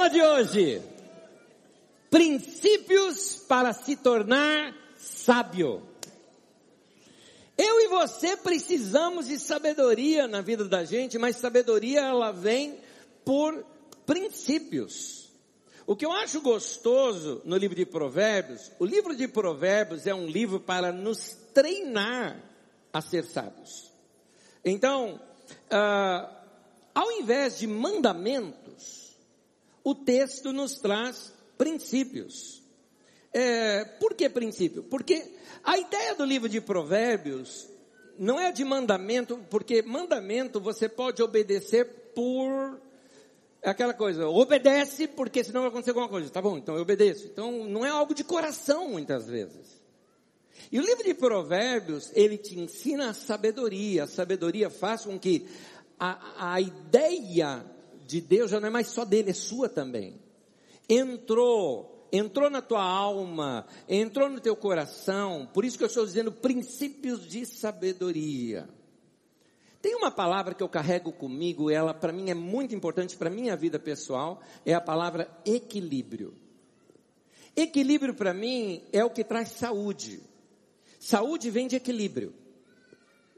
tema de hoje: princípios para se tornar sábio. Eu e você precisamos de sabedoria na vida da gente, mas sabedoria ela vem por princípios. O que eu acho gostoso no livro de Provérbios, o livro de Provérbios é um livro para nos treinar a ser sábios. Então, ah, ao invés de mandamentos, o texto nos traz princípios. É, por que princípio? Porque a ideia do livro de Provérbios não é de mandamento, porque mandamento você pode obedecer por aquela coisa, obedece porque senão vai acontecer alguma coisa. Tá bom, então eu obedeço. Então não é algo de coração muitas vezes. E o livro de Provérbios, ele te ensina a sabedoria. A sabedoria faz com que a, a ideia de Deus já não é mais só dele, é sua também. Entrou, entrou na tua alma, entrou no teu coração. Por isso que eu estou dizendo princípios de sabedoria. Tem uma palavra que eu carrego comigo, ela para mim é muito importante para minha vida pessoal, é a palavra equilíbrio. Equilíbrio para mim é o que traz saúde. Saúde vem de equilíbrio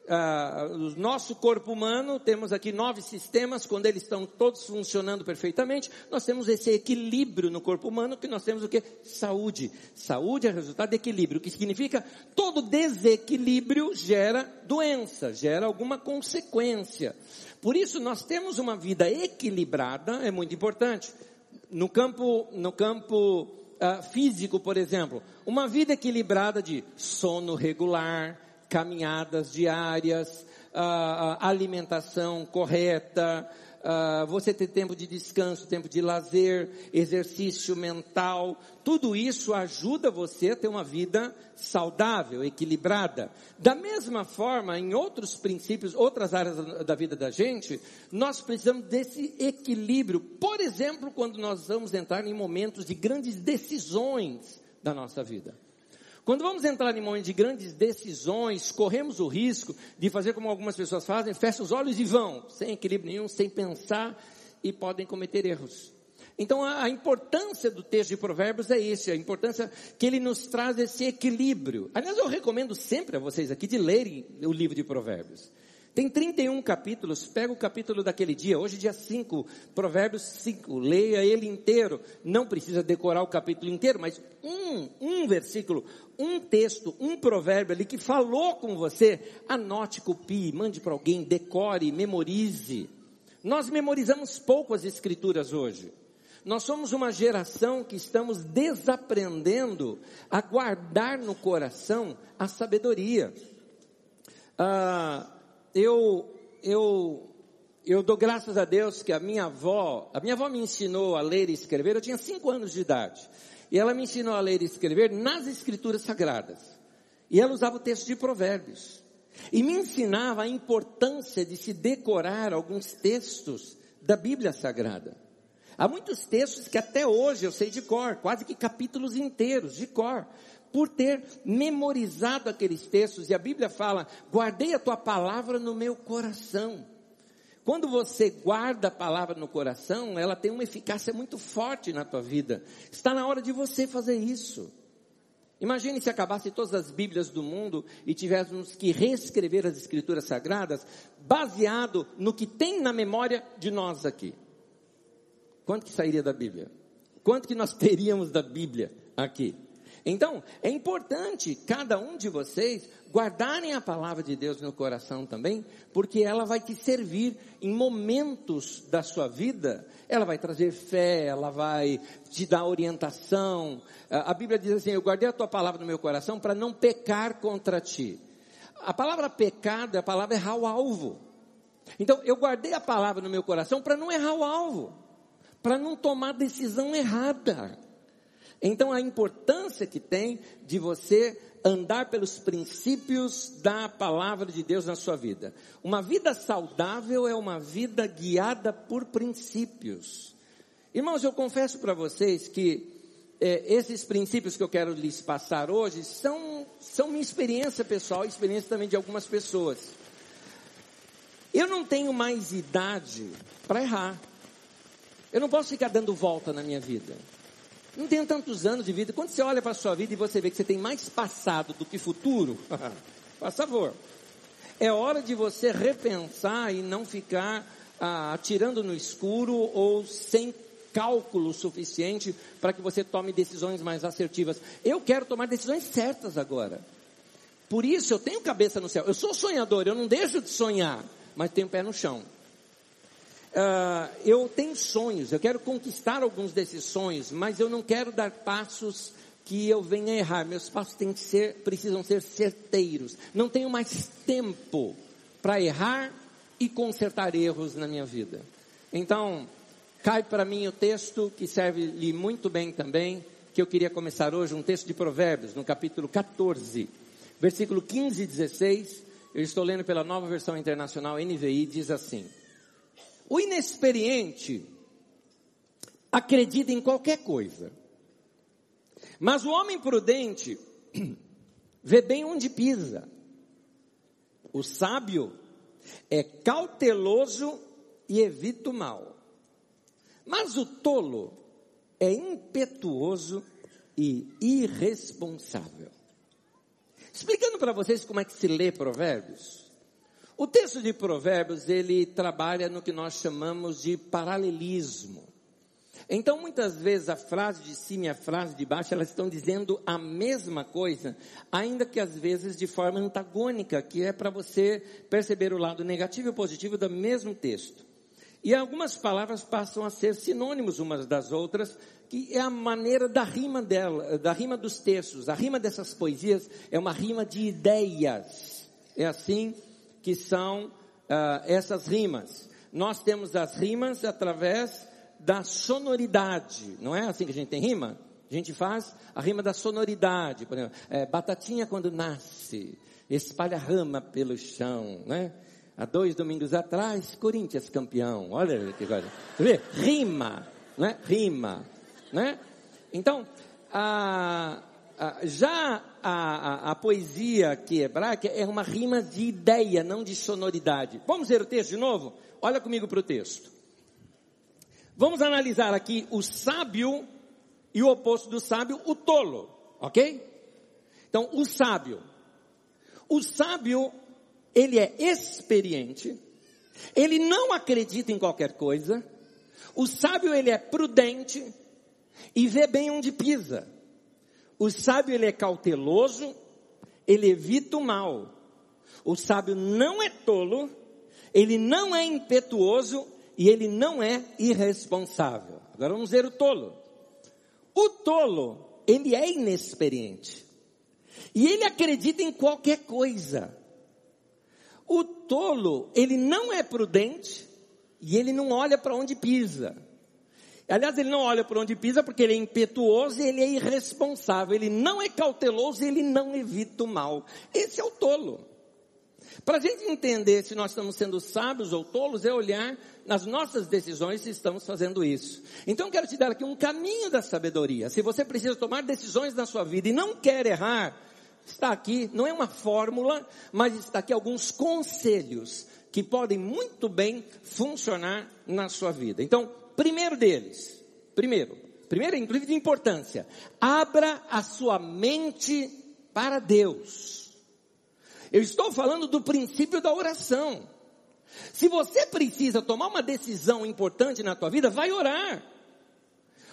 ah, o nosso corpo humano, temos aqui nove sistemas, quando eles estão todos funcionando perfeitamente, nós temos esse equilíbrio no corpo humano, que nós temos o que? Saúde. Saúde é resultado de equilíbrio, que significa todo desequilíbrio gera doença, gera alguma consequência. Por isso nós temos uma vida equilibrada, é muito importante. No campo, no campo uh, físico, por exemplo, uma vida equilibrada de sono regular, caminhadas diárias, alimentação correta, você ter tempo de descanso, tempo de lazer, exercício mental, tudo isso ajuda você a ter uma vida saudável, equilibrada. Da mesma forma, em outros princípios, outras áreas da vida da gente, nós precisamos desse equilíbrio. Por exemplo, quando nós vamos entrar em momentos de grandes decisões da nossa vida. Quando vamos entrar em momentos de grandes decisões, corremos o risco de fazer como algumas pessoas fazem, fecham os olhos e vão, sem equilíbrio nenhum, sem pensar e podem cometer erros. Então a, a importância do texto de Provérbios é isso, a importância que ele nos traz esse equilíbrio. Aliás, eu recomendo sempre a vocês aqui de lerem o livro de Provérbios. Tem 31 capítulos, pega o capítulo daquele dia, hoje dia 5, Provérbios 5, leia ele inteiro. Não precisa decorar o capítulo inteiro, mas um, um versículo, um texto, um provérbio ali que falou com você, anote, copie, mande para alguém, decore, memorize. Nós memorizamos pouco as escrituras hoje. Nós somos uma geração que estamos desaprendendo a guardar no coração a sabedoria. Ah, eu, eu, eu dou graças a Deus que a minha avó, a minha avó me ensinou a ler e escrever, eu tinha cinco anos de idade. E ela me ensinou a ler e escrever nas escrituras sagradas. E ela usava o texto de provérbios. E me ensinava a importância de se decorar alguns textos da Bíblia Sagrada. Há muitos textos que até hoje eu sei de cor, quase que capítulos inteiros de cor por ter memorizado aqueles textos, e a Bíblia fala: guardei a tua palavra no meu coração. Quando você guarda a palavra no coração, ela tem uma eficácia muito forte na tua vida. Está na hora de você fazer isso. Imagine se acabasse todas as Bíblias do mundo e tivéssemos que reescrever as Escrituras Sagradas baseado no que tem na memória de nós aqui. Quanto que sairia da Bíblia? Quanto que nós teríamos da Bíblia aqui? Então, é importante cada um de vocês guardarem a palavra de Deus no coração também, porque ela vai te servir em momentos da sua vida, ela vai trazer fé, ela vai te dar orientação. A Bíblia diz assim: Eu guardei a tua palavra no meu coração para não pecar contra ti. A palavra pecado é a palavra errar o alvo. Então, eu guardei a palavra no meu coração para não errar o alvo, para não tomar decisão errada. Então a importância que tem de você andar pelos princípios da palavra de Deus na sua vida. Uma vida saudável é uma vida guiada por princípios. Irmãos, eu confesso para vocês que é, esses princípios que eu quero lhes passar hoje são, são minha experiência pessoal, experiência também de algumas pessoas. Eu não tenho mais idade para errar. Eu não posso ficar dando volta na minha vida. Não tenho tantos anos de vida. Quando você olha para a sua vida e você vê que você tem mais passado do que futuro, faz favor. É hora de você repensar e não ficar ah, atirando no escuro ou sem cálculo suficiente para que você tome decisões mais assertivas. Eu quero tomar decisões certas agora. Por isso eu tenho cabeça no céu. Eu sou sonhador, eu não deixo de sonhar, mas tenho pé no chão. Uh, eu tenho sonhos, eu quero conquistar alguns desses sonhos, mas eu não quero dar passos que eu venha errar. Meus passos têm que ser, precisam ser certeiros. Não tenho mais tempo para errar e consertar erros na minha vida. Então, cai para mim o texto que serve-lhe muito bem também, que eu queria começar hoje, um texto de Provérbios, no capítulo 14, versículo 15 e 16. Eu estou lendo pela nova versão internacional NVI, diz assim: o inexperiente acredita em qualquer coisa. Mas o homem prudente vê bem onde pisa. O sábio é cauteloso e evita o mal. Mas o tolo é impetuoso e irresponsável. Explicando para vocês como é que se lê provérbios. O texto de Provérbios, ele trabalha no que nós chamamos de paralelismo. Então, muitas vezes, a frase de cima e a frase de baixo, elas estão dizendo a mesma coisa, ainda que às vezes de forma antagônica, que é para você perceber o lado negativo e positivo do mesmo texto. E algumas palavras passam a ser sinônimos umas das outras, que é a maneira da rima dela, da rima dos textos. A rima dessas poesias é uma rima de ideias. É assim que são uh, essas rimas. Nós temos as rimas através da sonoridade, não é assim que a gente tem rima? A gente faz a rima da sonoridade, por exemplo, é, batatinha quando nasce, espalha rama pelo chão, né? Há dois domingos atrás, Corinthians campeão, olha que coisa. Você vê? Rima, né? Rima, né? Então, a, já a, a, a, poesia aqui hebraica é uma rima de ideia, não de sonoridade. Vamos ver o texto de novo? Olha comigo para o texto. Vamos analisar aqui o sábio e o oposto do sábio, o tolo, ok? Então, o sábio. O sábio, ele é experiente, ele não acredita em qualquer coisa, o sábio, ele é prudente e vê bem onde pisa. O sábio ele é cauteloso, ele evita o mal. O sábio não é tolo, ele não é impetuoso e ele não é irresponsável. Agora vamos ver o tolo. O tolo, ele é inexperiente. E ele acredita em qualquer coisa. O tolo, ele não é prudente e ele não olha para onde pisa. Aliás, ele não olha por onde pisa porque ele é impetuoso e ele é irresponsável. Ele não é cauteloso e ele não evita o mal. Esse é o tolo. Para a gente entender se nós estamos sendo sábios ou tolos, é olhar nas nossas decisões se estamos fazendo isso. Então quero te dar aqui um caminho da sabedoria. Se você precisa tomar decisões na sua vida e não quer errar, está aqui, não é uma fórmula, mas está aqui alguns conselhos que podem muito bem funcionar na sua vida. Então, Primeiro deles, primeiro, primeiro inclusive de importância, abra a sua mente para Deus. Eu estou falando do princípio da oração. Se você precisa tomar uma decisão importante na tua vida, vai orar.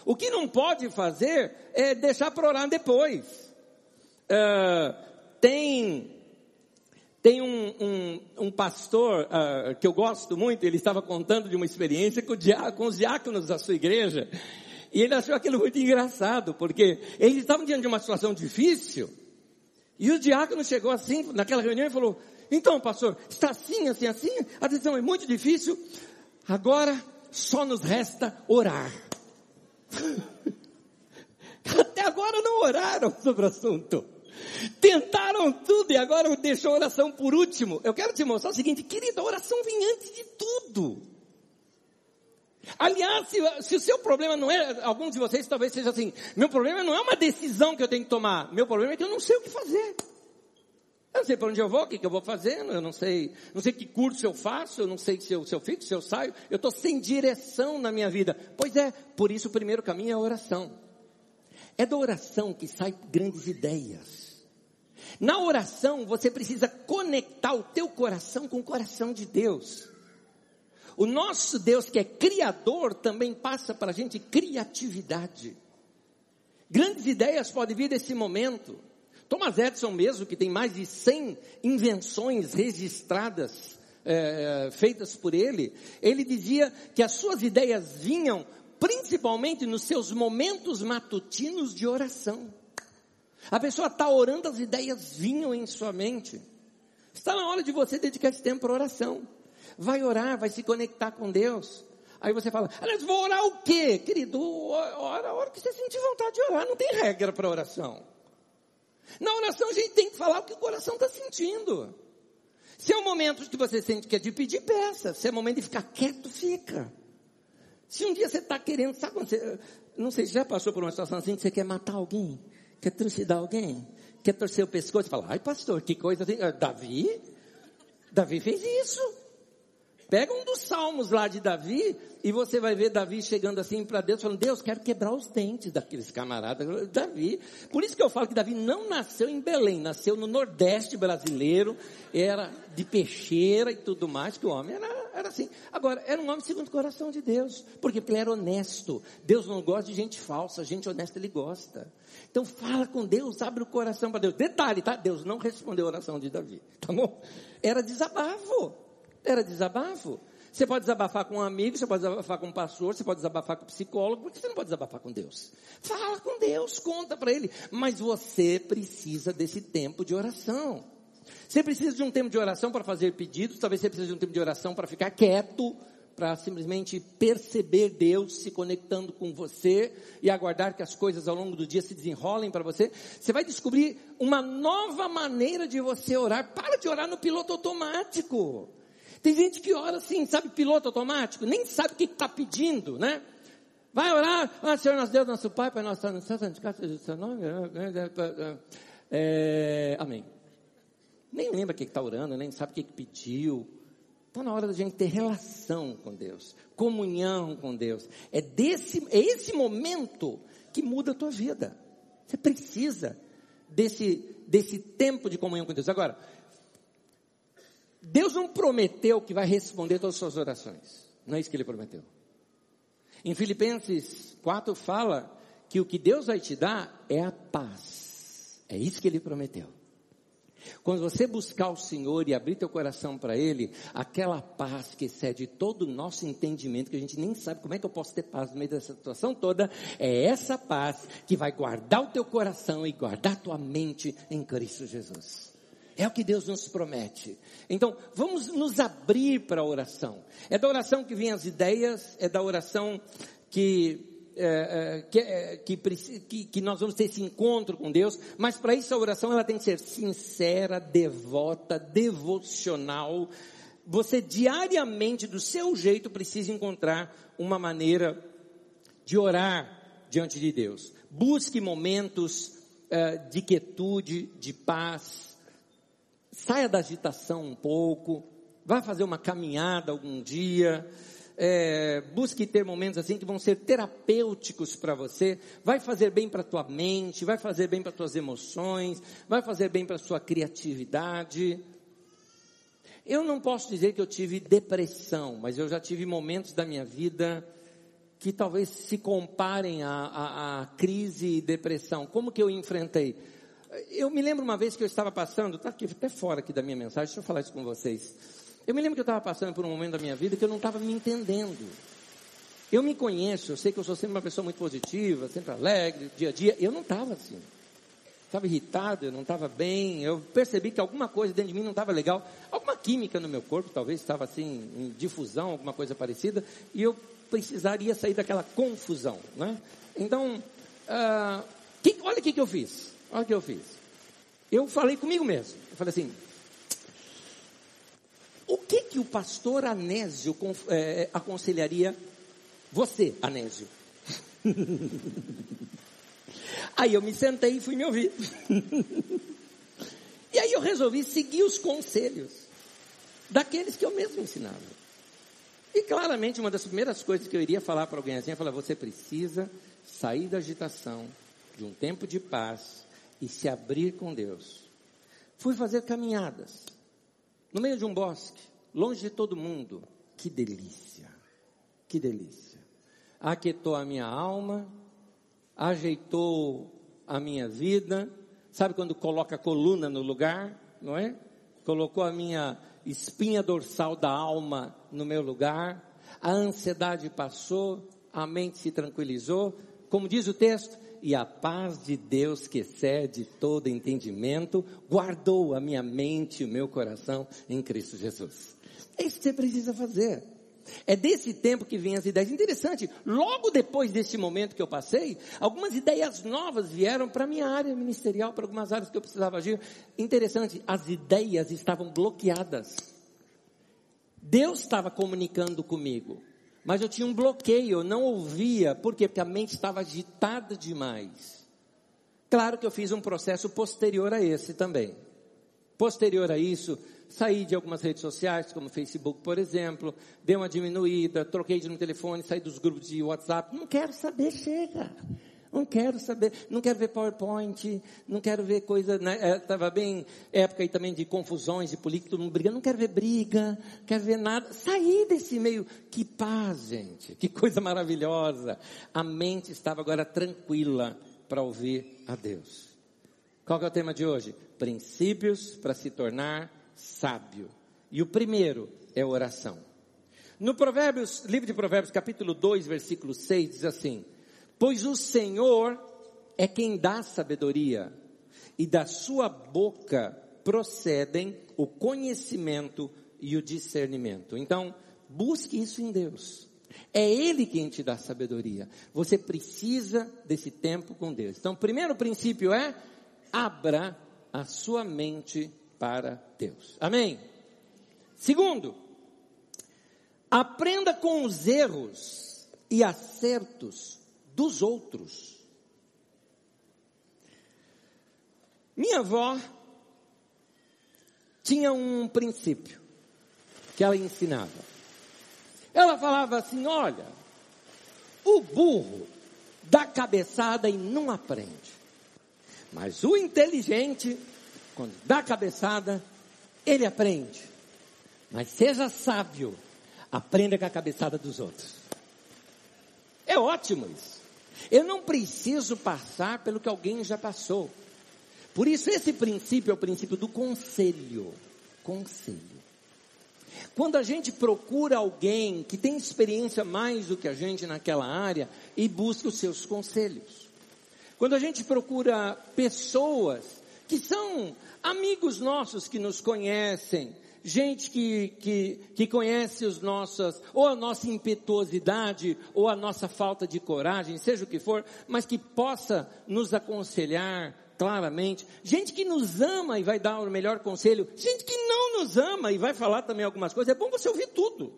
O que não pode fazer é deixar para orar depois. Uh, tem tem um, um, um pastor uh, que eu gosto muito, ele estava contando de uma experiência com, com os diáconos da sua igreja. E ele achou aquilo muito engraçado, porque eles estavam diante de uma situação difícil. E o diácono chegou assim, naquela reunião, e falou: Então, pastor, está assim, assim, assim, a decisão é muito difícil, agora só nos resta orar. Até agora não oraram sobre o assunto. Tentaram tudo e agora deixou a oração por último. Eu quero te mostrar o seguinte, querida, a oração vem antes de tudo. Aliás, se, se, o seu problema não é, alguns de vocês talvez seja assim, meu problema não é uma decisão que eu tenho que tomar, meu problema é que eu não sei o que fazer. Eu não sei para onde eu vou, o que, que eu vou fazendo, eu não sei, não sei que curso eu faço, eu não sei se eu, se eu fico, se eu saio, eu estou sem direção na minha vida. Pois é, por isso o primeiro caminho é a oração. É da oração que saem grandes ideias. Na oração você precisa conectar o teu coração com o coração de Deus. O nosso Deus que é criador também passa para a gente criatividade. Grandes ideias podem vir desse momento. Thomas Edison mesmo, que tem mais de 100 invenções registradas, é, feitas por ele, ele dizia que as suas ideias vinham principalmente nos seus momentos matutinos de oração. A pessoa está orando, as ideias vinham em sua mente. Está na hora de você dedicar esse tempo para oração. Vai orar, vai se conectar com Deus. Aí você fala, aliás, vou orar o quê? Querido, ora a hora que você sentir vontade de orar, não tem regra para oração. Na oração a gente tem que falar o que o coração está sentindo. Se é um momento que você sente que é de pedir, peça. Se é momento de ficar quieto, fica. Se um dia você está querendo, sabe quando você, não sei, já passou por uma situação assim que você quer matar alguém? Quer trucidar alguém? Quer torcer o pescoço falar, ai pastor, que coisa. Ah, Davi? Davi fez isso. Pega um dos salmos lá de Davi e você vai ver Davi chegando assim para Deus, falando: Deus, quero quebrar os dentes daqueles camaradas. Davi. Por isso que eu falo que Davi não nasceu em Belém, nasceu no Nordeste brasileiro, era de peixeira e tudo mais, que o homem era, era assim. Agora, era um homem segundo o coração de Deus. Por quê? Porque ele era honesto. Deus não gosta de gente falsa, gente honesta ele gosta. Então fala com Deus, abre o coração para Deus. Detalhe, tá? Deus não respondeu a oração de Davi. Tá bom? Era desabafo. Era desabafo. Você pode desabafar com um amigo, você pode desabafar com um pastor, você pode desabafar com um psicólogo, por que você não pode desabafar com Deus? Fala com Deus, conta para Ele. Mas você precisa desse tempo de oração. Você precisa de um tempo de oração para fazer pedidos, talvez você precise de um tempo de oração para ficar quieto, para simplesmente perceber Deus se conectando com você e aguardar que as coisas ao longo do dia se desenrolem para você. Você vai descobrir uma nova maneira de você orar. Para de orar no piloto automático. Tem gente que ora assim, sabe, piloto automático, nem sabe o que está pedindo, né? Vai orar, ah, Senhor nosso Deus, nosso Pai, Pai nosso no céu, santificado seja o seu nome. É, amém. Nem lembra o que está orando, nem sabe o que pediu. Está na hora da gente ter relação com Deus, comunhão com Deus. É, desse, é esse momento que muda a tua vida. Você precisa desse, desse tempo de comunhão com Deus. Agora, Deus não prometeu que vai responder todas as suas orações. Não é isso que ele prometeu. Em Filipenses 4 fala que o que Deus vai te dar é a paz. É isso que ele prometeu. Quando você buscar o Senhor e abrir teu coração para Ele, aquela paz que excede todo o nosso entendimento, que a gente nem sabe como é que eu posso ter paz no meio dessa situação toda, é essa paz que vai guardar o teu coração e guardar tua mente em Cristo Jesus. É o que Deus nos promete. Então, vamos nos abrir para a oração. É da oração que vêm as ideias, é da oração que é, é, que, é, que, que, nós vamos ter esse encontro com Deus, mas para isso a oração ela tem que ser sincera, devota, devocional. Você diariamente, do seu jeito, precisa encontrar uma maneira de orar diante de Deus. Busque momentos é, de quietude, de paz, saia da agitação um pouco, vá fazer uma caminhada algum dia, é, busque ter momentos assim que vão ser terapêuticos para você, vai fazer bem para a tua mente, vai fazer bem para as tuas emoções, vai fazer bem para a sua criatividade. Eu não posso dizer que eu tive depressão, mas eu já tive momentos da minha vida que talvez se comparem à, à crise e depressão. Como que eu enfrentei? Eu me lembro uma vez que eu estava passando, está aqui até fora aqui da minha mensagem, deixa eu falar isso com vocês. Eu me lembro que eu estava passando por um momento da minha vida que eu não estava me entendendo. Eu me conheço, eu sei que eu sou sempre uma pessoa muito positiva, sempre alegre, dia a dia. Eu não estava assim. Estava irritado, eu não estava bem. Eu percebi que alguma coisa dentro de mim não estava legal. Alguma química no meu corpo, talvez estava assim, em difusão, alguma coisa parecida. E eu precisaria sair daquela confusão. Né? Então, uh, que, olha o que, que eu fiz. Olha o que eu fiz. Eu falei comigo mesmo. Eu falei assim: o que que o pastor Anésio é, aconselharia você, Anésio? aí eu me sentei e fui me ouvir. e aí eu resolvi seguir os conselhos daqueles que eu mesmo ensinava. E claramente uma das primeiras coisas que eu iria falar para alguém assim é falar, você precisa sair da agitação, de um tempo de paz e se abrir com Deus. Fui fazer caminhadas no meio de um bosque, longe de todo mundo. Que delícia, que delícia. Aquietou a minha alma, ajeitou a minha vida. Sabe quando coloca a coluna no lugar, não é? Colocou a minha espinha dorsal da alma no meu lugar. A ansiedade passou, a mente se tranquilizou. Como diz o texto, e a paz de Deus que excede todo entendimento, guardou a minha mente e o meu coração em Cristo Jesus. É isso que você precisa fazer. É desse tempo que vêm as ideias. Interessante, logo depois desse momento que eu passei, algumas ideias novas vieram para minha área ministerial, para algumas áreas que eu precisava agir. Interessante, as ideias estavam bloqueadas. Deus estava comunicando comigo, mas eu tinha um bloqueio, eu não ouvia, por quê? Porque a mente estava agitada demais. Claro que eu fiz um processo posterior a esse também. Posterior a isso, saí de algumas redes sociais, como Facebook, por exemplo, dei uma diminuída, troquei de no telefone, saí dos grupos de WhatsApp. Não quero saber, chega. Não quero saber, não quero ver PowerPoint, não quero ver coisa, né? Estava é, bem época aí também de confusões, de política, todo mundo brigando, não quero ver briga, não quero ver nada. Saí desse meio, que paz, gente, que coisa maravilhosa. A mente estava agora tranquila para ouvir a Deus. Qual é o tema de hoje? Princípios para se tornar sábio. E o primeiro é oração. No Provérbios, livro de Provérbios, capítulo 2, versículo 6, diz assim: Pois o Senhor é quem dá sabedoria, e da sua boca procedem o conhecimento e o discernimento. Então, busque isso em Deus. É Ele quem te dá sabedoria. Você precisa desse tempo com Deus. Então, o primeiro princípio é abra a sua mente para Deus. Amém? Segundo, aprenda com os erros e acertos dos outros. Minha avó tinha um princípio que ela ensinava. Ela falava assim: olha, o burro dá cabeçada e não aprende, mas o inteligente quando dá cabeçada, ele aprende. Mas seja sábio, aprenda com a cabeçada dos outros. É ótimo isso. Eu não preciso passar pelo que alguém já passou. Por isso, esse princípio é o princípio do conselho. Conselho. Quando a gente procura alguém que tem experiência mais do que a gente naquela área e busca os seus conselhos. Quando a gente procura pessoas que são amigos nossos que nos conhecem, gente que, que, que conhece os nossos, ou a nossa impetuosidade, ou a nossa falta de coragem, seja o que for, mas que possa nos aconselhar claramente, gente que nos ama e vai dar o melhor conselho, gente que não nos ama e vai falar também algumas coisas, é bom você ouvir tudo.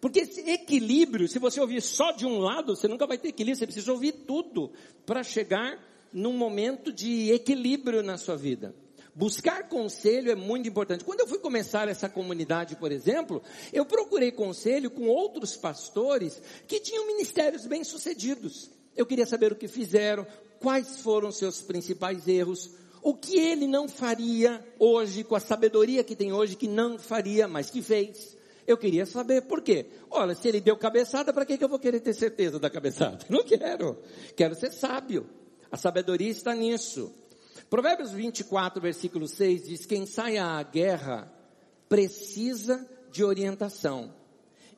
Porque esse equilíbrio, se você ouvir só de um lado, você nunca vai ter equilíbrio, você precisa ouvir tudo para chegar num momento de equilíbrio na sua vida. Buscar conselho é muito importante. Quando eu fui começar essa comunidade, por exemplo, eu procurei conselho com outros pastores que tinham ministérios bem-sucedidos. Eu queria saber o que fizeram, quais foram seus principais erros, o que ele não faria hoje, com a sabedoria que tem hoje, que não faria, mas que fez. Eu queria saber por quê. Olha, se ele deu cabeçada, para que, que eu vou querer ter certeza da cabeçada? Não quero. Quero ser sábio. A sabedoria está nisso. Provérbios 24, versículo 6 diz: Quem sai à guerra precisa de orientação.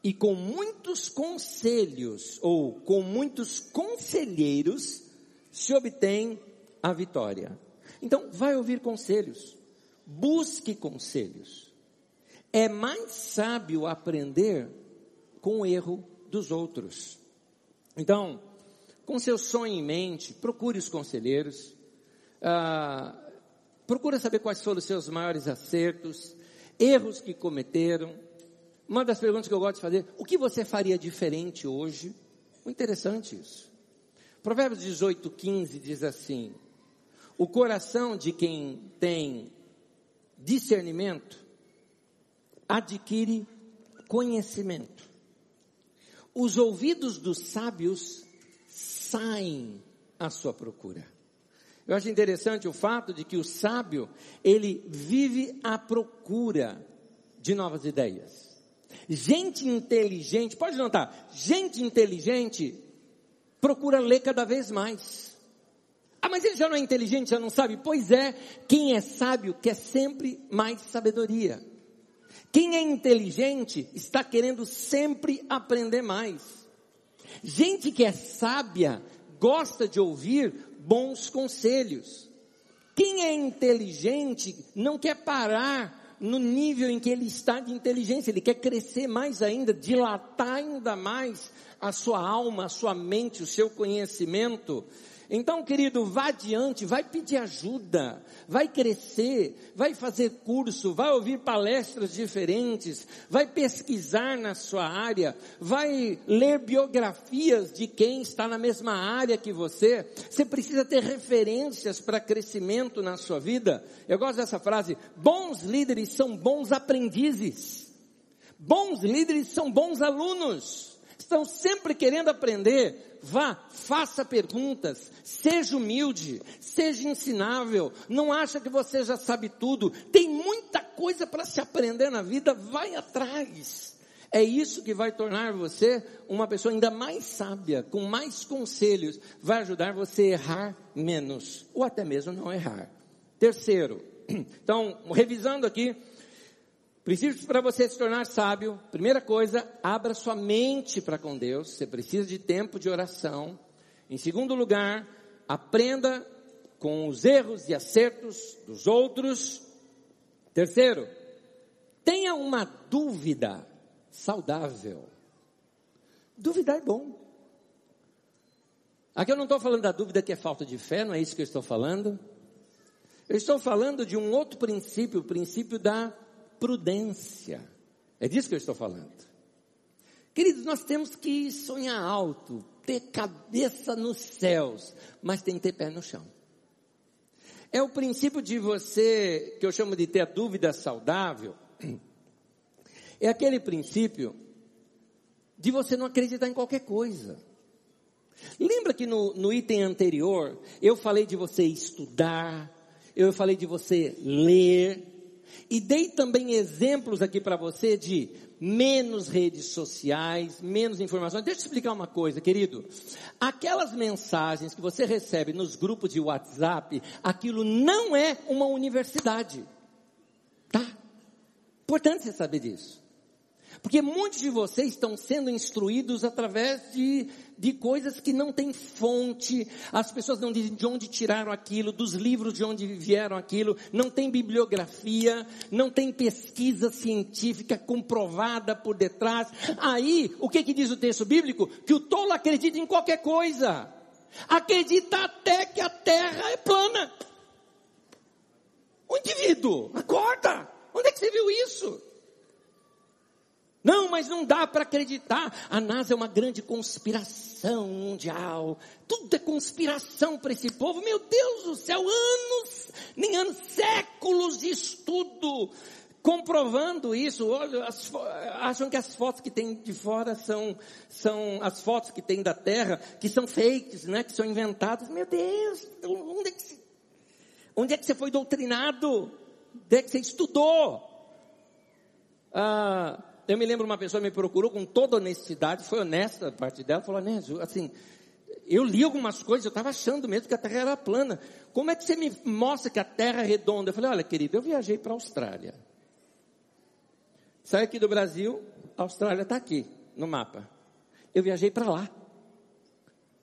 E com muitos conselhos, ou com muitos conselheiros, se obtém a vitória. Então, vai ouvir conselhos. Busque conselhos. É mais sábio aprender com o erro dos outros. Então, com seu sonho em mente, procure os conselheiros ah, procura saber quais foram os seus maiores acertos, erros que cometeram. Uma das perguntas que eu gosto de fazer, o que você faria diferente hoje? Muito interessante isso. Provérbios 18, 15 diz assim, o coração de quem tem discernimento, adquire conhecimento. Os ouvidos dos sábios saem à sua procura. Eu acho interessante o fato de que o sábio, ele vive à procura de novas ideias. Gente inteligente, pode notar, gente inteligente procura ler cada vez mais. Ah, mas ele já não é inteligente, já não sabe? Pois é, quem é sábio quer sempre mais sabedoria. Quem é inteligente está querendo sempre aprender mais. Gente que é sábia gosta de ouvir bons conselhos. Quem é inteligente não quer parar no nível em que ele está de inteligência, ele quer crescer mais ainda, dilatar ainda mais a sua alma, a sua mente, o seu conhecimento. Então, querido, vá adiante, vai pedir ajuda, vai crescer, vai fazer curso, vai ouvir palestras diferentes, vai pesquisar na sua área, vai ler biografias de quem está na mesma área que você. Você precisa ter referências para crescimento na sua vida. Eu gosto dessa frase: bons líderes são bons aprendizes. Bons líderes são bons alunos. Estão sempre querendo aprender vá, faça perguntas, seja humilde, seja ensinável, não acha que você já sabe tudo, tem muita coisa para se aprender na vida, vai atrás. É isso que vai tornar você uma pessoa ainda mais sábia, com mais conselhos, vai ajudar você a errar menos, ou até mesmo não errar. Terceiro, então, revisando aqui, Princípios para você se tornar sábio. Primeira coisa, abra sua mente para com Deus. Você precisa de tempo de oração. Em segundo lugar, aprenda com os erros e acertos dos outros. Terceiro, tenha uma dúvida saudável. Duvidar é bom. Aqui eu não estou falando da dúvida que é falta de fé, não é isso que eu estou falando. Eu estou falando de um outro princípio, o princípio da prudência. É disso que eu estou falando. Queridos, nós temos que sonhar alto, ter cabeça nos céus, mas tem que ter pé no chão. É o princípio de você, que eu chamo de ter a dúvida saudável, é aquele princípio de você não acreditar em qualquer coisa. Lembra que no, no item anterior eu falei de você estudar, eu falei de você ler, e dei também exemplos aqui para você de menos redes sociais, menos informações. Deixa eu explicar uma coisa, querido. Aquelas mensagens que você recebe nos grupos de WhatsApp, aquilo não é uma universidade. Tá? Importante você saber disso. Porque muitos de vocês estão sendo instruídos através de, de coisas que não têm fonte, as pessoas não dizem de onde tiraram aquilo, dos livros de onde vieram aquilo, não tem bibliografia, não tem pesquisa científica comprovada por detrás. Aí, o que, que diz o texto bíblico? Que o tolo acredita em qualquer coisa. Acredita até que a terra é plana. O indivíduo, acorda! Onde é que você viu isso? Não, mas não dá para acreditar. A NASA é uma grande conspiração mundial. Tudo é conspiração para esse povo. Meu Deus do céu, anos, nem anos, séculos de estudo comprovando isso. As, acham que as fotos que tem de fora são, são as fotos que tem da Terra, que são fakes, né? Que são inventadas. Meu Deus, onde é que, onde é que você foi doutrinado? Onde é que você estudou? Ah, eu me lembro uma pessoa me procurou com toda honestidade, foi honesta a parte dela, falou, assim, eu li algumas coisas, eu estava achando mesmo que a Terra era plana. Como é que você me mostra que a Terra é redonda? Eu falei, olha, querido, eu viajei para a Austrália. Sai aqui do Brasil, a Austrália está aqui, no mapa. Eu viajei para lá.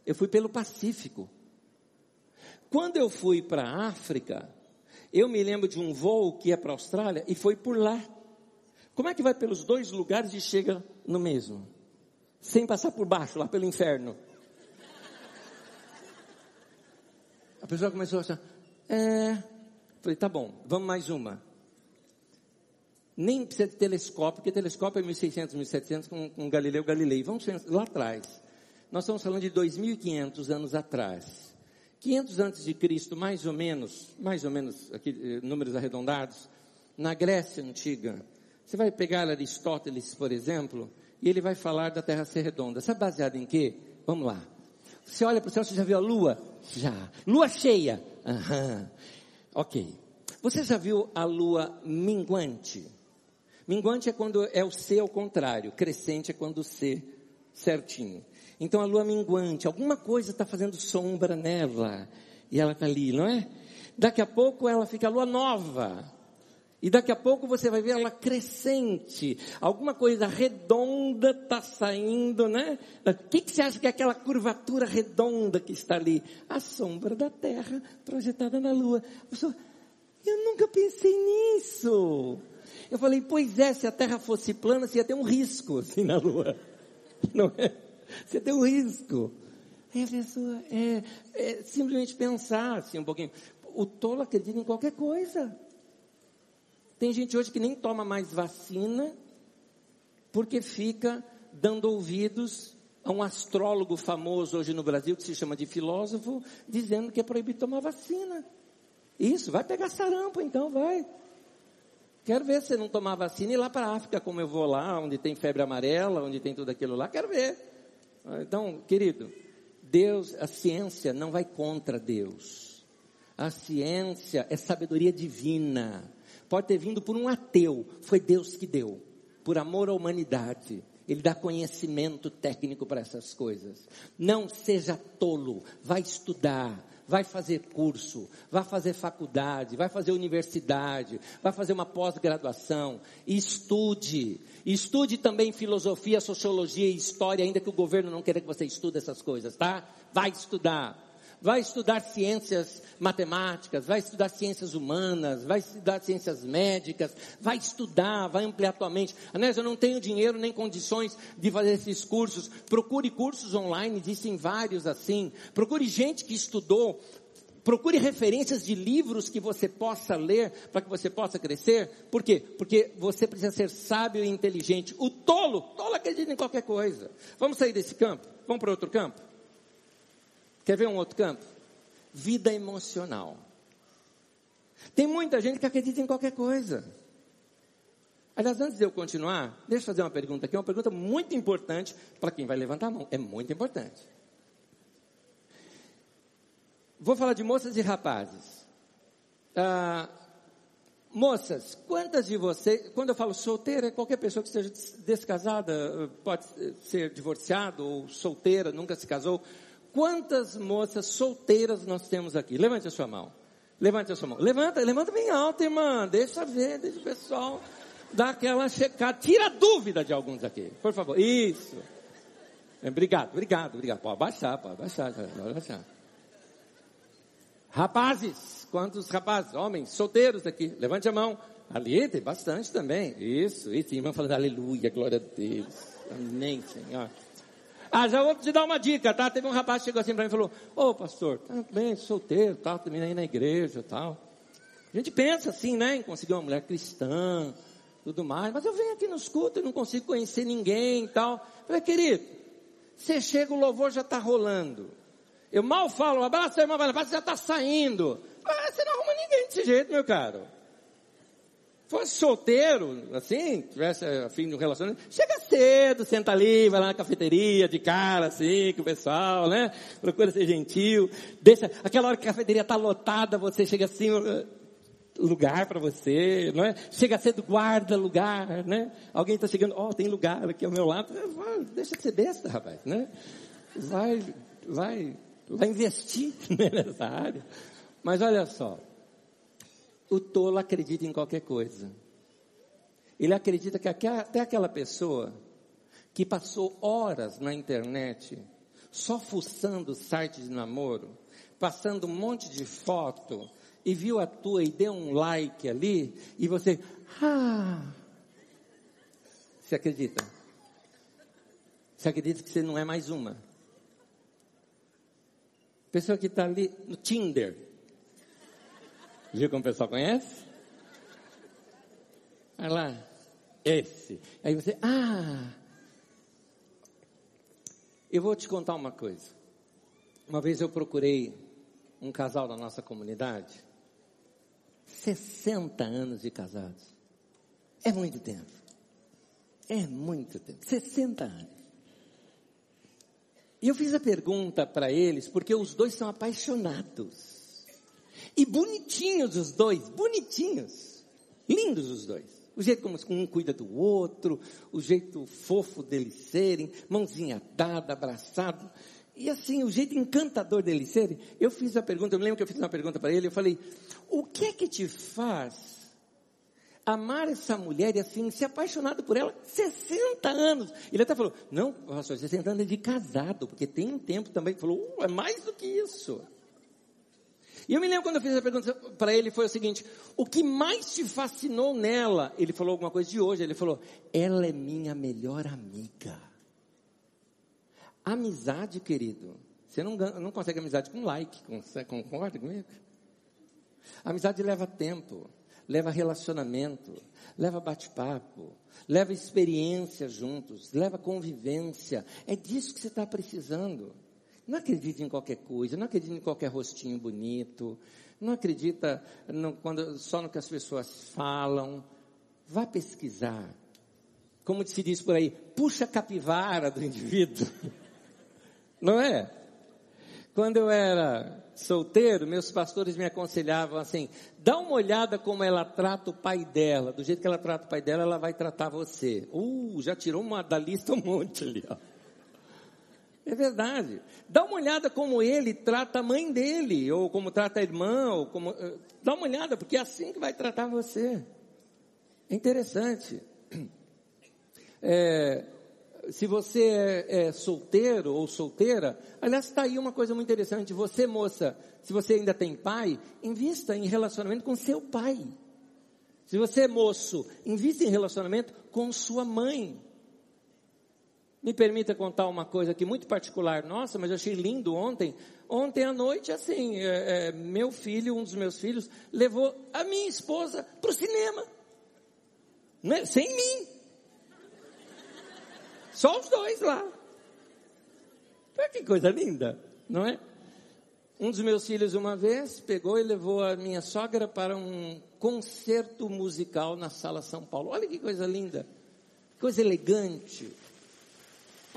Eu fui pelo Pacífico. Quando eu fui para a África, eu me lembro de um voo que ia para a Austrália e foi por lá. Como é que vai pelos dois lugares e chega no mesmo? Sem passar por baixo, lá pelo inferno. A pessoa começou a achar, é. Falei, tá bom, vamos mais uma. Nem precisa de telescópio, porque telescópio é 1600, 1700 com, com Galileu Galilei. Vamos lá atrás. Nós estamos falando de 2500 anos atrás. 500 antes de Cristo, mais ou menos, mais ou menos, aqui, eh, números arredondados, na Grécia Antiga. Você vai pegar Aristóteles, por exemplo, e ele vai falar da Terra ser redonda. Sabe baseado em quê? Vamos lá. Você olha para o céu, você já viu a lua? Já. Lua cheia? Aham. Ok. Você já viu a lua minguante? Minguante é quando é o C ao contrário, crescente é quando o C certinho. Então a lua minguante, alguma coisa está fazendo sombra nela, e ela está ali, não é? Daqui a pouco ela fica a lua nova, e daqui a pouco você vai ver ela crescente. Alguma coisa redonda está saindo, né? O que, que, você acha que é aquela curvatura redonda que está ali? A sombra da Terra projetada na Lua. Pessoa, eu nunca pensei nisso. Eu falei, pois é, se a Terra fosse plana, você ia ter um risco assim na Lua. Não é? Você tem um risco. Aí a pessoa é, é simplesmente pensar assim um pouquinho. O tolo acredita em qualquer coisa. Tem gente hoje que nem toma mais vacina porque fica dando ouvidos a um astrólogo famoso hoje no Brasil que se chama de filósofo, dizendo que é proibido tomar vacina. Isso, vai pegar sarampo então, vai. Quero ver se não tomar vacina e ir lá para a África, como eu vou lá, onde tem febre amarela, onde tem tudo aquilo lá, quero ver. Então, querido, Deus, a ciência não vai contra Deus. A ciência é sabedoria divina pode ter vindo por um ateu, foi Deus que deu, por amor à humanidade. Ele dá conhecimento técnico para essas coisas. Não seja tolo, vai estudar, vai fazer curso, vai fazer faculdade, vai fazer universidade, vai fazer uma pós-graduação, estude. Estude também filosofia, sociologia e história, ainda que o governo não queira que você estude essas coisas, tá? Vai estudar vai estudar ciências matemáticas, vai estudar ciências humanas, vai estudar ciências médicas, vai estudar, vai ampliar tua mente. Anés, eu não tenho dinheiro nem condições de fazer esses cursos. Procure cursos online, existem vários assim. Procure gente que estudou. Procure referências de livros que você possa ler para que você possa crescer. Por quê? Porque você precisa ser sábio e inteligente. O tolo, tolo acredita em qualquer coisa. Vamos sair desse campo? Vamos para outro campo? Quer ver um outro campo? Vida emocional. Tem muita gente que acredita em qualquer coisa. Aliás, antes de eu continuar, deixa eu fazer uma pergunta aqui, uma pergunta muito importante para quem vai levantar a mão. É muito importante. Vou falar de moças e rapazes. Ah, moças, quantas de vocês, quando eu falo solteira, qualquer pessoa que seja descasada, pode ser divorciado ou solteira, nunca se casou. Quantas moças solteiras nós temos aqui? Levante a sua mão. Levante a sua mão. Levanta, levanta bem alto, irmã. Deixa ver, deixa o pessoal dar aquela checada. Tira a dúvida de alguns aqui, por favor. Isso. É, obrigado, obrigado, obrigado. Pode baixar, pode baixar, pode baixar. Rapazes, quantos rapazes, homens, solteiros aqui? Levante a mão. Ali tem bastante também. Isso, isso. Irmã falando aleluia, glória a Deus. Amém, Senhor. Ah, já vou te dar uma dica, tá? Teve um rapaz que chegou assim para mim e falou, ô oh, pastor, tá bem, solteiro, tal, também aí na igreja tal. A gente pensa assim, né, em conseguir uma mulher cristã, tudo mais, mas eu venho aqui nos cultos e não consigo conhecer ninguém e tal. Eu falei, querido, você chega, o louvor já está rolando. Eu mal falo, um abraço, irmão, você já está saindo. Ah, você não arruma ninguém desse jeito, meu caro fosse solteiro, assim, tivesse afim de um relacionamento, chega cedo, senta ali, vai lá na cafeteria, de cara, assim, com o pessoal, né? Procura ser gentil, deixa, aquela hora que a cafeteria está lotada, você chega assim, uh, lugar para você, não é? Chega cedo, guarda lugar, né? Alguém está chegando, ó, oh, tem lugar aqui ao meu lado, deixa de ser besta, rapaz, né? Vai, vai, vai investir nessa área. Mas olha só, o tolo acredita em qualquer coisa. Ele acredita que até aquela pessoa que passou horas na internet só fuçando sites de namoro, passando um monte de foto e viu a tua e deu um like ali e você, ah, você acredita? Você acredita que você não é mais uma? Pessoa que está ali no Tinder, Viu como o pessoal conhece? Olha lá. Esse. Aí você, ah. Eu vou te contar uma coisa. Uma vez eu procurei um casal da nossa comunidade. 60 anos de casados. É muito tempo. É muito tempo. 60 anos. E eu fiz a pergunta para eles porque os dois são apaixonados. E bonitinhos os dois, bonitinhos. Lindos os dois. O jeito como um cuida do outro, o jeito fofo deles serem, mãozinha dada, abraçado. E assim, o jeito encantador deles serem. Eu fiz a pergunta, eu me lembro que eu fiz uma pergunta para ele, eu falei, o que é que te faz amar essa mulher e assim, ser apaixonado por ela 60 anos. Ele até falou, não, pastor, 60 anos é de casado, porque tem um tempo também que falou, uh, é mais do que isso. E eu me lembro quando eu fiz a pergunta para ele, foi o seguinte, o que mais te fascinou nela? Ele falou alguma coisa de hoje, ele falou, ela é minha melhor amiga. Amizade, querido, você não, não consegue amizade com like, concorda comigo? Amizade leva tempo leva relacionamento, leva bate-papo, leva experiência juntos, leva convivência. É disso que você está precisando. Não acredite em qualquer coisa, não acredite em qualquer rostinho bonito, não acredita no, quando, só no que as pessoas falam. Vá pesquisar. Como se diz por aí, puxa a capivara do indivíduo. Não é? Quando eu era solteiro, meus pastores me aconselhavam assim: dá uma olhada como ela trata o pai dela. Do jeito que ela trata o pai dela, ela vai tratar você. Uh, já tirou uma da lista um monte ali, ó. É verdade. Dá uma olhada como ele trata a mãe dele, ou como trata a irmã, ou como. Eh, dá uma olhada, porque é assim que vai tratar você. É interessante. É, se você é, é, solteiro ou solteira, aliás, está aí uma coisa muito interessante. Você, moça, se você ainda tem pai, invista em relacionamento com seu pai. Se você é moço, invista em relacionamento com sua mãe. Me permita contar uma coisa aqui muito particular nossa, mas eu achei lindo ontem. Ontem à noite, assim, é, é, meu filho, um dos meus filhos, levou a minha esposa para o cinema. Né? Sem mim. Só os dois lá. Que coisa linda, não é? Um dos meus filhos, uma vez, pegou e levou a minha sogra para um concerto musical na Sala São Paulo. Olha que coisa linda, coisa elegante.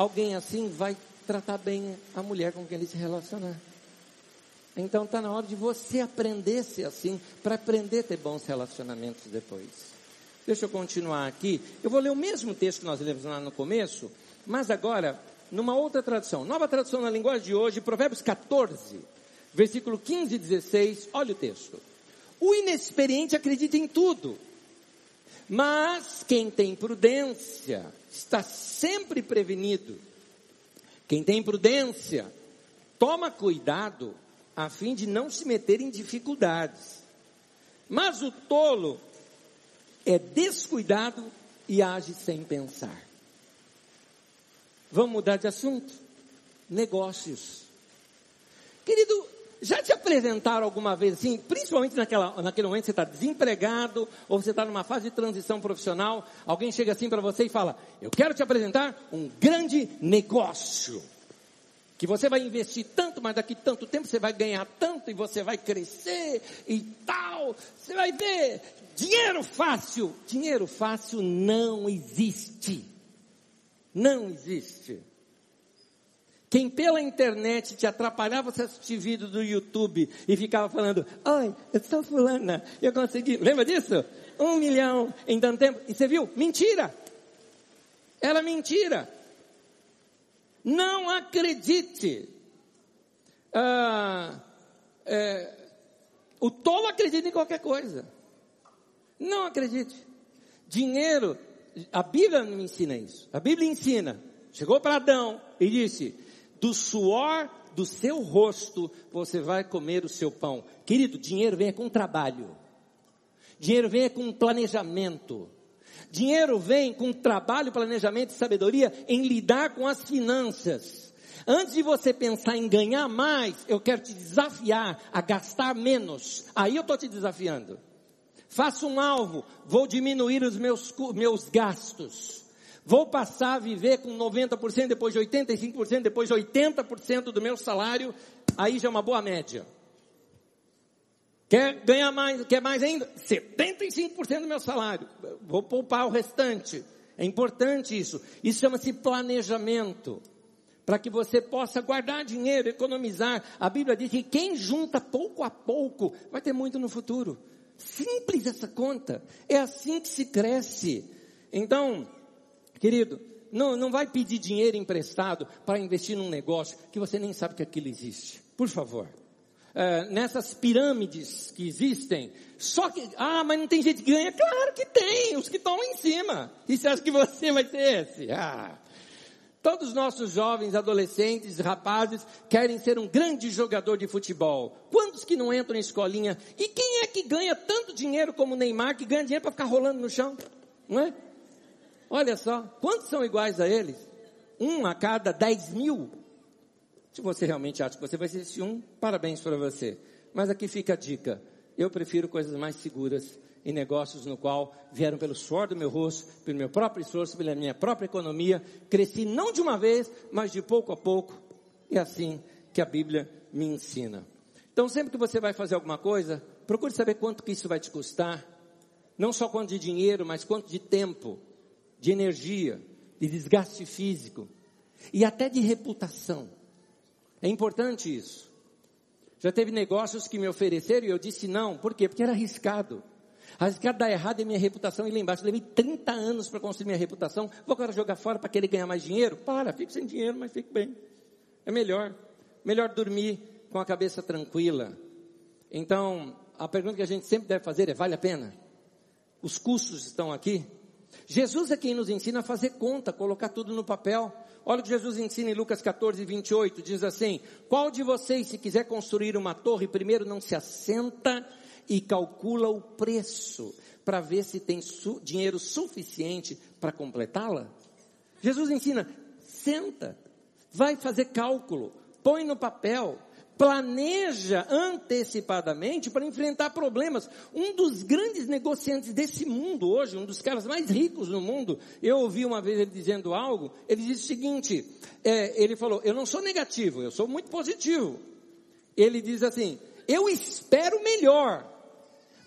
Alguém assim vai tratar bem a mulher com quem ele se relacionar. Então está na hora de você aprender a ser assim, para aprender a ter bons relacionamentos depois. Deixa eu continuar aqui. Eu vou ler o mesmo texto que nós lemos lá no começo, mas agora numa outra tradução. Nova tradução na linguagem de hoje, Provérbios 14, versículo 15 e 16. Olha o texto. O inexperiente acredita em tudo, mas quem tem prudência está sempre prevenido. Quem tem prudência toma cuidado a fim de não se meter em dificuldades. Mas o tolo é descuidado e age sem pensar. Vamos mudar de assunto? Negócios. Querido, já te apresentaram alguma vez assim, principalmente naquela, naquele momento que você está desempregado, ou você está numa fase de transição profissional, alguém chega assim para você e fala, eu quero te apresentar um grande negócio. Que você vai investir tanto, mas daqui tanto tempo você vai ganhar tanto e você vai crescer e tal. Você vai ver, Dinheiro fácil, dinheiro fácil não existe. Não existe. Quem pela internet te atrapalhava você assistir vídeo do YouTube e ficava falando, oi, eu sou fulana, eu consegui, lembra disso? Um milhão em tanto tempo. E você viu? Mentira. Era mentira. Não acredite. Ah, é, o tolo acredita em qualquer coisa. Não acredite. Dinheiro, a Bíblia não ensina isso. A Bíblia ensina. Chegou para Adão e disse: do suor do seu rosto você vai comer o seu pão. Querido, dinheiro vem com trabalho. Dinheiro vem com planejamento. Dinheiro vem com trabalho, planejamento e sabedoria em lidar com as finanças. Antes de você pensar em ganhar mais, eu quero te desafiar a gastar menos. Aí eu estou te desafiando. Faço um alvo, vou diminuir os meus, meus gastos. Vou passar a viver com 90%, depois de 85%, depois de 80% do meu salário, aí já é uma boa média. Quer ganhar mais, quer mais ainda? 75% do meu salário. Vou poupar o restante. É importante isso. Isso chama-se planejamento. Para que você possa guardar dinheiro, economizar. A Bíblia diz que quem junta pouco a pouco vai ter muito no futuro. Simples essa conta. É assim que se cresce. Então, querido, não, não vai pedir dinheiro emprestado para investir num negócio que você nem sabe que aquilo existe. Por favor. É, nessas pirâmides que existem, só que, ah, mas não tem gente que ganha? Claro que tem, os que estão lá em cima. E você acha que você vai ter esse? Ah. Todos os nossos jovens, adolescentes, rapazes querem ser um grande jogador de futebol. Quantos que não entram em escolinha? E quem é que ganha tanto dinheiro como o Neymar, que ganha dinheiro para ficar rolando no chão? Não é? Olha só, quantos são iguais a eles? Um a cada dez mil. Se você realmente acha que você vai ser esse um, parabéns para você. Mas aqui fica a dica. Eu prefiro coisas mais seguras em negócios no qual vieram pelo suor do meu rosto, pelo meu próprio esforço, pela minha própria economia. Cresci não de uma vez, mas de pouco a pouco. É assim que a Bíblia me ensina. Então, sempre que você vai fazer alguma coisa, procure saber quanto que isso vai te custar. Não só quanto de dinheiro, mas quanto de tempo de energia, de desgaste físico e até de reputação. É importante isso. Já teve negócios que me ofereceram e eu disse não. Por quê? Porque era arriscado. Arriscado dar errado em minha reputação e lá embaixo. Eu levei 30 anos para construir minha reputação. Vou agora jogar fora para querer ganhar mais dinheiro? Para, fico sem dinheiro, mas fico bem. É melhor. Melhor dormir com a cabeça tranquila. Então, a pergunta que a gente sempre deve fazer é: vale a pena? Os custos estão aqui? Jesus é quem nos ensina a fazer conta, colocar tudo no papel. Olha o que Jesus ensina em Lucas 14, 28, diz assim: Qual de vocês, se quiser construir uma torre, primeiro não se assenta e calcula o preço, para ver se tem su dinheiro suficiente para completá-la? Jesus ensina: senta, vai fazer cálculo, põe no papel, planeja antecipadamente para enfrentar problemas. Um dos grandes negociantes desse mundo hoje, um dos caras mais ricos no mundo, eu ouvi uma vez ele dizendo algo, ele disse o seguinte, é, ele falou, eu não sou negativo, eu sou muito positivo. Ele diz assim, eu espero melhor,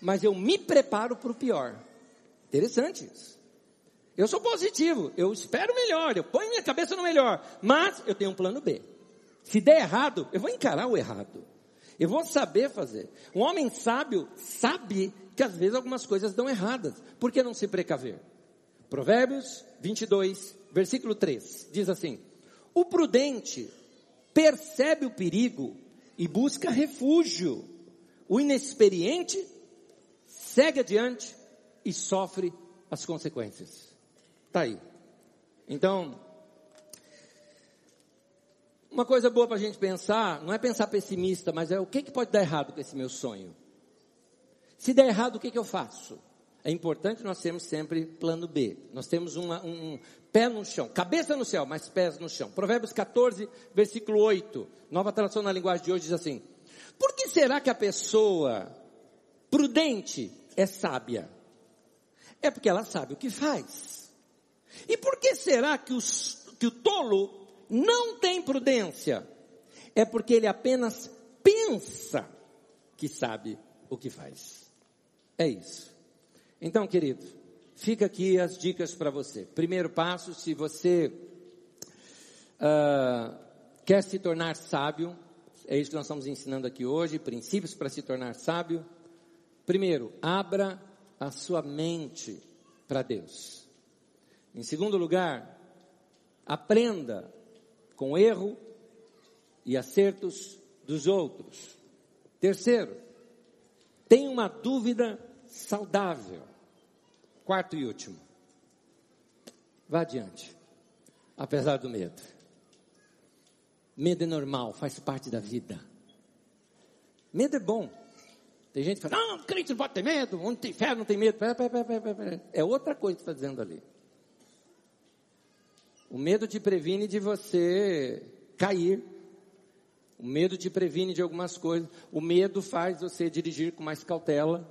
mas eu me preparo para o pior. Interessante isso. Eu sou positivo, eu espero melhor, eu ponho minha cabeça no melhor, mas eu tenho um plano B. Se der errado, eu vou encarar o errado. Eu vou saber fazer. Um homem sábio sabe que às vezes algumas coisas dão erradas. Por que não se precaver? Provérbios 22, versículo 3, diz assim: O prudente percebe o perigo e busca refúgio. O inexperiente segue adiante e sofre as consequências. Está aí. Então, uma coisa boa para a gente pensar, não é pensar pessimista, mas é o que, que pode dar errado com esse meu sonho? Se der errado, o que, que eu faço? É importante nós termos sempre plano B. Nós temos uma, um, um pé no chão, cabeça no céu, mas pés no chão. Provérbios 14, versículo 8, nova tradução na linguagem de hoje diz assim: Por que será que a pessoa prudente é sábia? É porque ela sabe o que faz. E por que será que, os, que o tolo não tem prudência, é porque ele apenas pensa que sabe o que faz. É isso. Então, querido, fica aqui as dicas para você. Primeiro passo, se você uh, quer se tornar sábio, é isso que nós estamos ensinando aqui hoje, princípios para se tornar sábio. Primeiro, abra a sua mente para Deus. Em segundo lugar, aprenda com erro e acertos dos outros. Terceiro, tem uma dúvida saudável. Quarto e último, vá adiante, apesar do medo. Medo é normal, faz parte da vida. Medo é bom. Tem gente que fala, não, crente não pode ter medo, onde tem fé não tem medo. É outra coisa que está dizendo ali. O medo te previne de você cair. O medo te previne de algumas coisas. O medo faz você dirigir com mais cautela.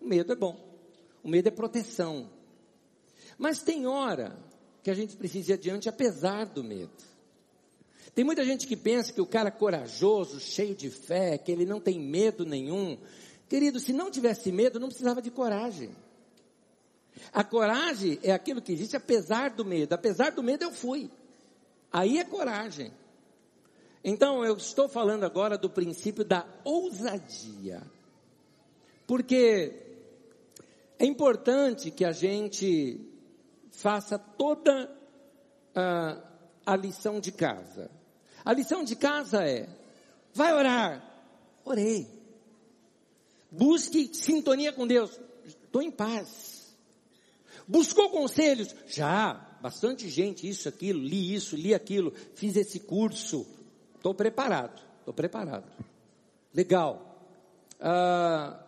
O medo é bom. O medo é proteção. Mas tem hora que a gente precisa ir adiante apesar do medo. Tem muita gente que pensa que o cara corajoso, cheio de fé, que ele não tem medo nenhum, Querido, se não tivesse medo, não precisava de coragem. A coragem é aquilo que existe apesar do medo. Apesar do medo, eu fui. Aí é coragem. Então, eu estou falando agora do princípio da ousadia. Porque é importante que a gente faça toda a, a lição de casa. A lição de casa é: vai orar. Orei. Busque sintonia com Deus. Estou em paz. Buscou conselhos? Já. Bastante gente, isso, aquilo, li isso, li aquilo, fiz esse curso. Estou preparado. Estou preparado. Legal. Ah,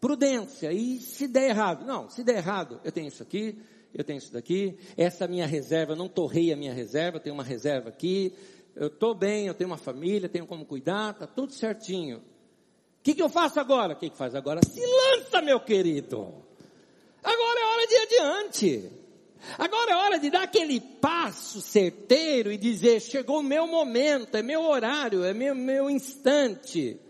prudência. E se der errado? Não, se der errado, eu tenho isso aqui, eu tenho isso daqui. Essa minha reserva, eu não torrei a minha reserva, tenho uma reserva aqui. Eu estou bem, eu tenho uma família, tenho como cuidar, está tudo certinho. O que, que eu faço agora? O que, que faz agora? Se lança, meu querido. Agora é hora de ir adiante. Agora é hora de dar aquele passo certeiro e dizer: chegou o meu momento, é meu horário, é meu, meu instante.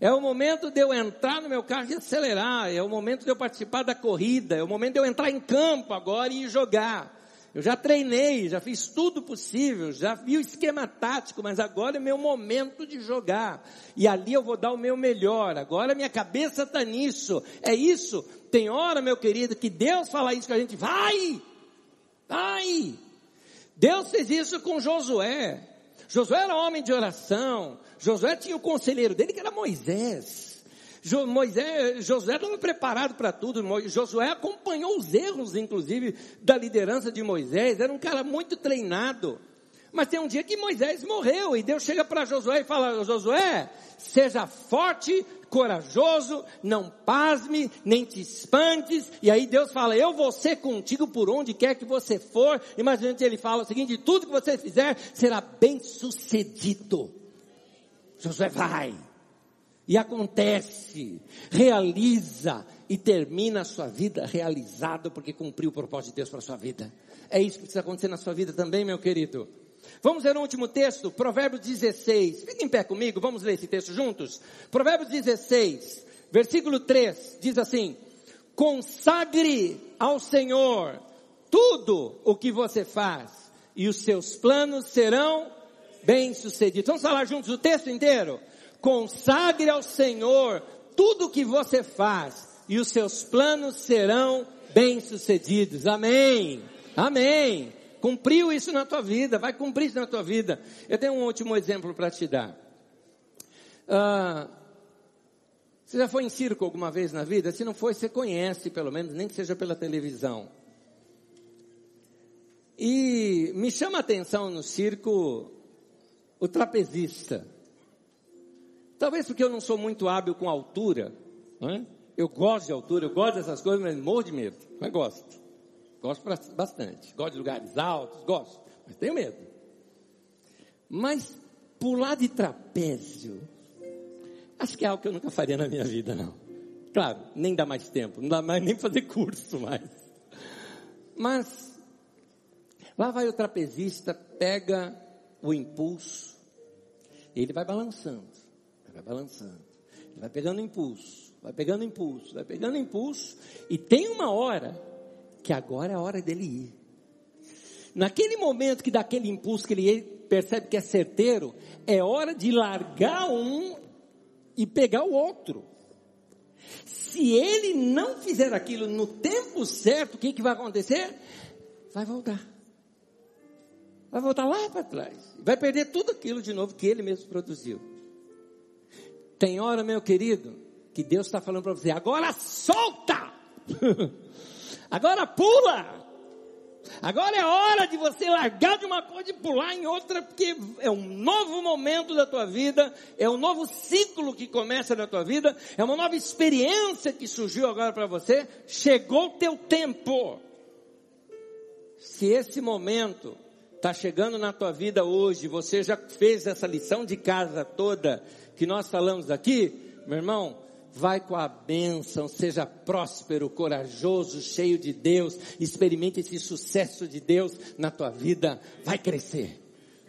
É o momento de eu entrar no meu carro e acelerar. É o momento de eu participar da corrida. É o momento de eu entrar em campo agora e jogar. Eu já treinei, já fiz tudo possível, já vi o esquema tático, mas agora é meu momento de jogar. E ali eu vou dar o meu melhor. Agora minha cabeça está nisso. É isso. Tem hora, meu querido, que Deus fala isso que a gente vai, vai. Deus fez isso com Josué. Josué era homem de oração. Josué tinha o conselheiro dele que era Moisés. Moisés, Josué estava preparado para tudo. Josué acompanhou os erros, inclusive, da liderança de Moisés. Era um cara muito treinado. Mas tem um dia que Moisés morreu e Deus chega para Josué e fala: Josué, seja forte, corajoso, não pasme, nem te espantes. E aí Deus fala: Eu vou ser contigo por onde quer que você for. Imagina ele fala o seguinte: tudo que você fizer será bem sucedido. Josué vai. E acontece, realiza e termina a sua vida realizado porque cumpriu o propósito de Deus para a sua vida. É isso que precisa acontecer na sua vida também, meu querido. Vamos ler o último texto, Provérbios 16. Fique em pé comigo, vamos ler esse texto juntos. Provérbios 16, versículo 3, diz assim: Consagre ao Senhor tudo o que você faz, e os seus planos serão bem-sucedidos. Vamos falar juntos o texto inteiro? Consagre ao Senhor tudo o que você faz, e os seus planos serão bem-sucedidos. Amém. Amém. Cumpriu isso na tua vida, vai cumprir isso na tua vida. Eu tenho um último exemplo para te dar. Ah, você já foi em circo alguma vez na vida? Se não foi, você conhece, pelo menos, nem que seja pela televisão. E me chama a atenção no circo o trapezista. Talvez porque eu não sou muito hábil com altura. É? Eu gosto de altura, eu gosto dessas coisas, mas morro de medo. Mas gosto. Gosto bastante. Gosto de lugares altos, gosto. Mas tenho medo. Mas pular de trapézio, acho que é algo que eu nunca faria na minha vida, não. Claro, nem dá mais tempo, não dá mais nem fazer curso mais. Mas, lá vai o trapezista, pega o impulso, ele vai balançando, vai balançando, vai pegando impulso, vai pegando impulso, vai pegando impulso, e tem uma hora que agora é a hora dele ir. Naquele momento que dá aquele impulso que ele percebe que é certeiro, é hora de largar um e pegar o outro. Se ele não fizer aquilo no tempo certo, o que, que vai acontecer? Vai voltar. Vai voltar lá para trás. Vai perder tudo aquilo de novo que ele mesmo produziu. Tem hora, meu querido, que Deus está falando para você, agora solta! Agora pula! Agora é hora de você largar de uma coisa e pular em outra, porque é um novo momento da tua vida, é um novo ciclo que começa na tua vida, é uma nova experiência que surgiu agora para você. Chegou o teu tempo. Se esse momento está chegando na tua vida hoje, você já fez essa lição de casa toda que nós falamos aqui, meu irmão, vai com a bênção, seja próspero, corajoso, cheio de Deus, experimente esse sucesso de Deus na tua vida, vai crescer,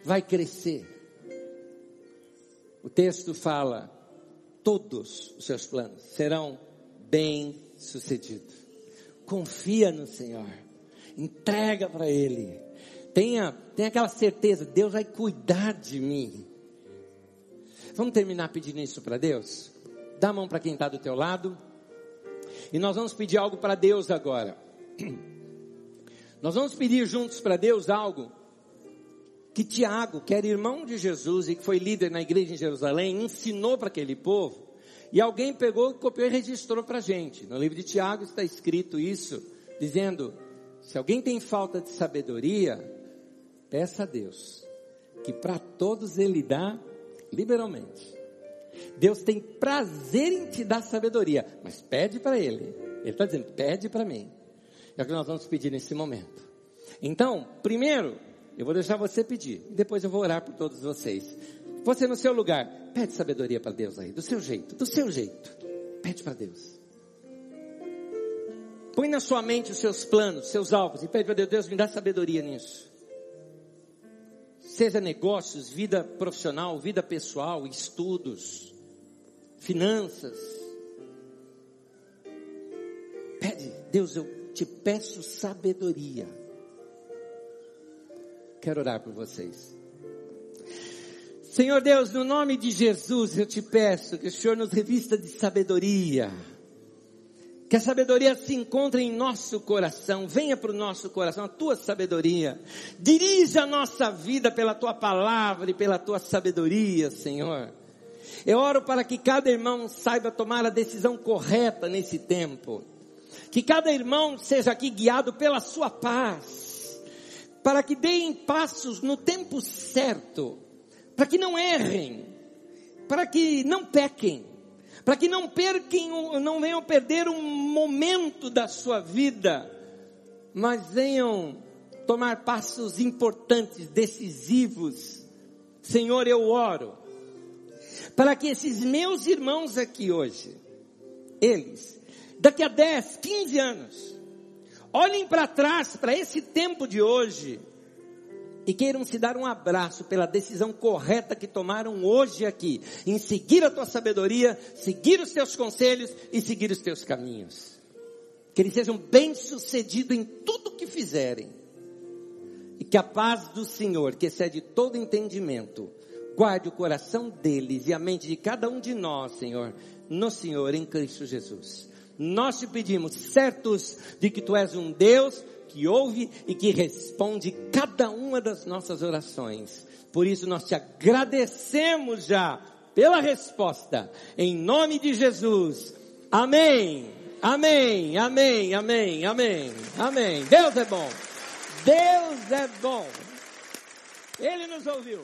vai crescer. O texto fala todos os seus planos serão bem sucedidos. Confia no Senhor. Entrega para Ele. Tenha, tenha aquela certeza, Deus vai cuidar de mim. Vamos terminar pedindo isso para Deus? Dá a mão para quem está do teu lado. E nós vamos pedir algo para Deus agora. Nós vamos pedir juntos para Deus algo que Tiago, que era irmão de Jesus e que foi líder na igreja em Jerusalém, ensinou para aquele povo. E alguém pegou, copiou e registrou para a gente. No livro de Tiago está escrito isso, dizendo: se alguém tem falta de sabedoria, peça a Deus, que para todos Ele dá liberalmente. Deus tem prazer em te dar sabedoria, mas pede para Ele. Ele está dizendo: pede para mim. É o que nós vamos pedir nesse momento. Então, primeiro, eu vou deixar você pedir. Depois eu vou orar por todos vocês. Você no seu lugar, pede sabedoria para Deus aí, do seu jeito, do seu jeito. Pede para Deus. Põe na sua mente os seus planos, seus alvos e pede para Deus, Deus me dá sabedoria nisso. Seja negócios, vida profissional, vida pessoal, estudos, finanças. Pede, Deus, eu te peço sabedoria. Quero orar por vocês. Senhor Deus, no nome de Jesus, eu te peço que o Senhor nos revista de sabedoria. Que a sabedoria se encontre em nosso coração, venha para o nosso coração, a tua sabedoria. Dirija a nossa vida pela tua palavra e pela tua sabedoria, Senhor. Eu oro para que cada irmão saiba tomar a decisão correta nesse tempo. Que cada irmão seja aqui guiado pela sua paz para que deem passos no tempo certo, para que não errem, para que não pequem, para que não perquem, não venham perder um momento da sua vida, mas venham tomar passos importantes, decisivos. Senhor, eu oro para que esses meus irmãos aqui hoje, eles, daqui a 10, 15 anos, olhem para trás, para esse tempo de hoje, e queiram se dar um abraço pela decisão correta que tomaram hoje aqui, em seguir a tua sabedoria, seguir os teus conselhos e seguir os teus caminhos. Que eles sejam bem-sucedidos em tudo que fizerem. E que a paz do Senhor, que excede todo entendimento, guarde o coração deles e a mente de cada um de nós, Senhor, no Senhor, em Cristo Jesus. Nós te pedimos, certos de que tu és um Deus que ouve e que responde cada uma das nossas orações. Por isso nós te agradecemos já pela resposta. Em nome de Jesus. Amém. Amém. Amém. Amém. Amém. Amém. Deus é bom. Deus é bom. Ele nos ouviu.